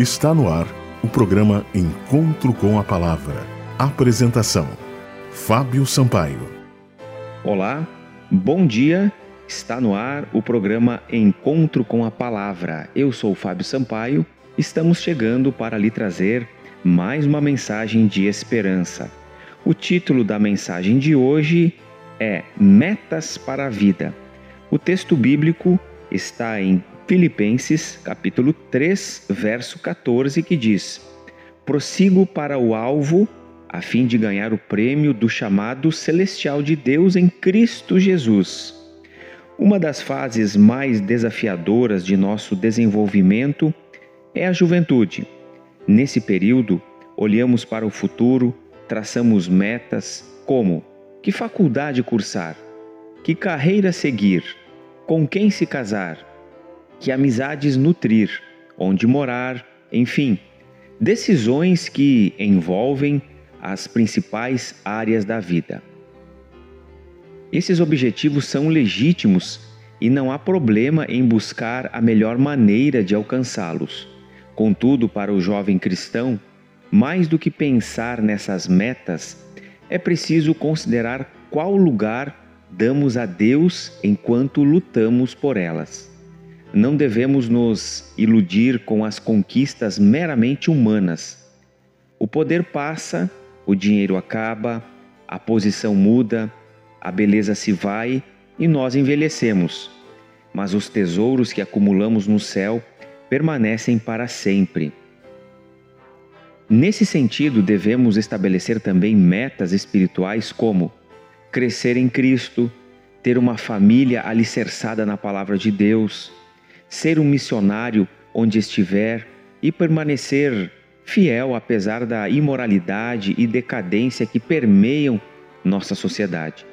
Está no ar o programa Encontro com a Palavra. Apresentação: Fábio Sampaio. Olá, bom dia. Está no ar o programa Encontro com a Palavra. Eu sou Fábio Sampaio. Estamos chegando para lhe trazer mais uma mensagem de esperança. O título da mensagem de hoje é Metas para a Vida. O texto bíblico está em Filipenses, capítulo 3, verso 14, que diz: Prossigo para o alvo a fim de ganhar o prêmio do chamado celestial de Deus em Cristo Jesus. Uma das fases mais desafiadoras de nosso desenvolvimento é a juventude. Nesse período, olhamos para o futuro, traçamos metas como que faculdade cursar, que carreira seguir, com quem se casar, que amizades nutrir, onde morar, enfim, decisões que envolvem as principais áreas da vida. Esses objetivos são legítimos e não há problema em buscar a melhor maneira de alcançá-los. Contudo, para o jovem cristão, mais do que pensar nessas metas, é preciso considerar qual lugar damos a Deus enquanto lutamos por elas. Não devemos nos iludir com as conquistas meramente humanas. O poder passa, o dinheiro acaba, a posição muda, a beleza se vai e nós envelhecemos. Mas os tesouros que acumulamos no céu permanecem para sempre. Nesse sentido, devemos estabelecer também metas espirituais como crescer em Cristo, ter uma família alicerçada na palavra de Deus, ser um missionário onde estiver e permanecer fiel apesar da imoralidade e decadência que permeiam nossa sociedade.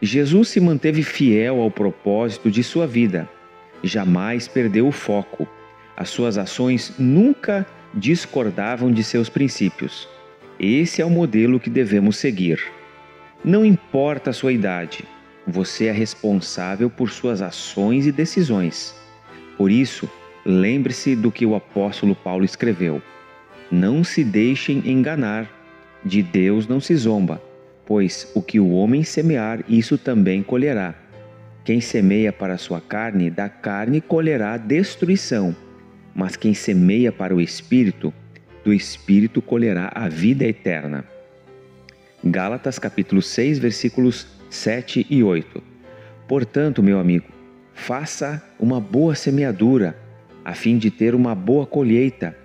Jesus se manteve fiel ao propósito de sua vida, jamais perdeu o foco. As suas ações nunca discordavam de seus princípios. Esse é o modelo que devemos seguir. Não importa a sua idade, você é responsável por suas ações e decisões. Por isso, lembre-se do que o apóstolo Paulo escreveu: Não se deixem enganar, de Deus não se zomba, pois o que o homem semear, isso também colherá. Quem semeia para a sua carne, da carne colherá destruição, mas quem semeia para o espírito, do espírito colherá a vida eterna. Gálatas capítulo 6, versículos 7 e 8. Portanto, meu amigo, Faça uma boa semeadura, a fim de ter uma boa colheita.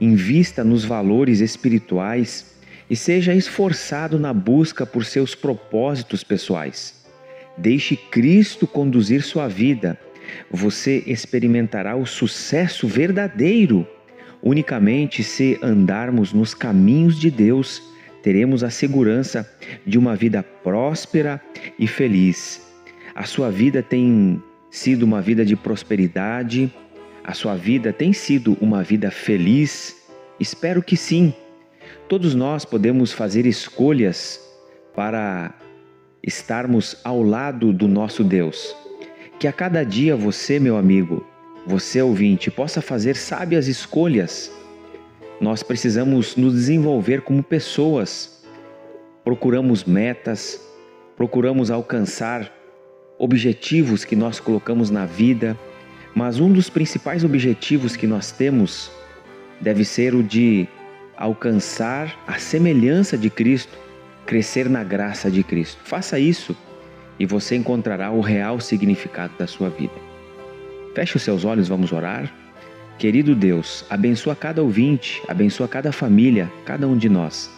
Invista nos valores espirituais e seja esforçado na busca por seus propósitos pessoais. Deixe Cristo conduzir sua vida. Você experimentará o sucesso verdadeiro. Unicamente se andarmos nos caminhos de Deus, teremos a segurança de uma vida próspera e feliz. A sua vida tem sido uma vida de prosperidade? A sua vida tem sido uma vida feliz? Espero que sim. Todos nós podemos fazer escolhas para estarmos ao lado do nosso Deus. Que a cada dia você, meu amigo, você ouvinte, possa fazer sábias escolhas. Nós precisamos nos desenvolver como pessoas. Procuramos metas, procuramos alcançar objetivos que nós colocamos na vida, mas um dos principais objetivos que nós temos deve ser o de alcançar a semelhança de Cristo, crescer na graça de Cristo. Faça isso e você encontrará o real significado da sua vida. Feche os seus olhos, vamos orar. Querido Deus, abençoa cada ouvinte, abençoa cada família, cada um de nós,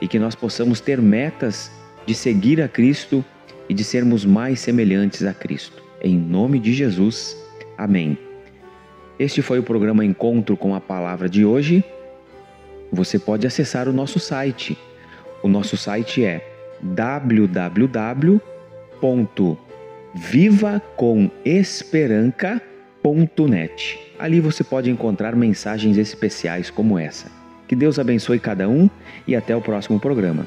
e que nós possamos ter metas de seguir a Cristo e de sermos mais semelhantes a Cristo. Em nome de Jesus. Amém. Este foi o programa Encontro com a Palavra de hoje. Você pode acessar o nosso site. O nosso site é www.vivacomesperanca.net. Ali você pode encontrar mensagens especiais como essa. Que Deus abençoe cada um e até o próximo programa.